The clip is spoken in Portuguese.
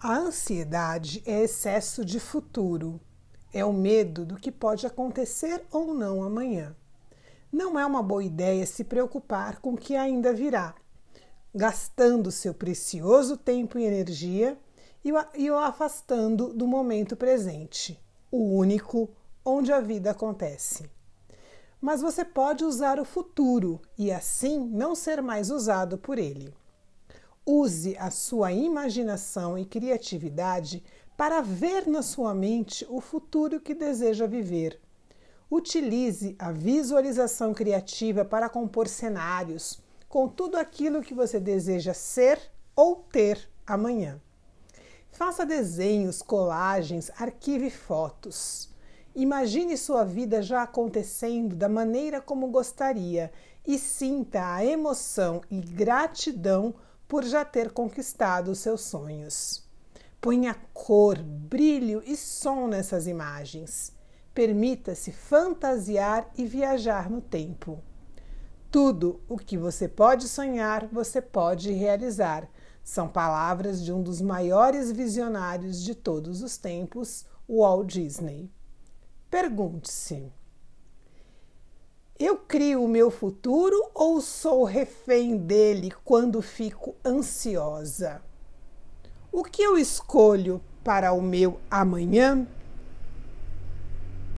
A ansiedade é excesso de futuro. É o medo do que pode acontecer ou não amanhã. Não é uma boa ideia se preocupar com o que ainda virá, gastando seu precioso tempo e energia e o afastando do momento presente, o único onde a vida acontece. Mas você pode usar o futuro e assim não ser mais usado por ele. Use a sua imaginação e criatividade para ver na sua mente o futuro que deseja viver. Utilize a visualização criativa para compor cenários com tudo aquilo que você deseja ser ou ter amanhã. Faça desenhos, colagens, arquive fotos. Imagine sua vida já acontecendo da maneira como gostaria e sinta a emoção e gratidão por já ter conquistado seus sonhos. Ponha cor, brilho e som nessas imagens. Permita-se fantasiar e viajar no tempo. Tudo o que você pode sonhar, você pode realizar. São palavras de um dos maiores visionários de todos os tempos, Walt Disney. Pergunte-se: eu crio o meu futuro ou sou refém dele quando fico ansiosa? O que eu escolho para o meu amanhã?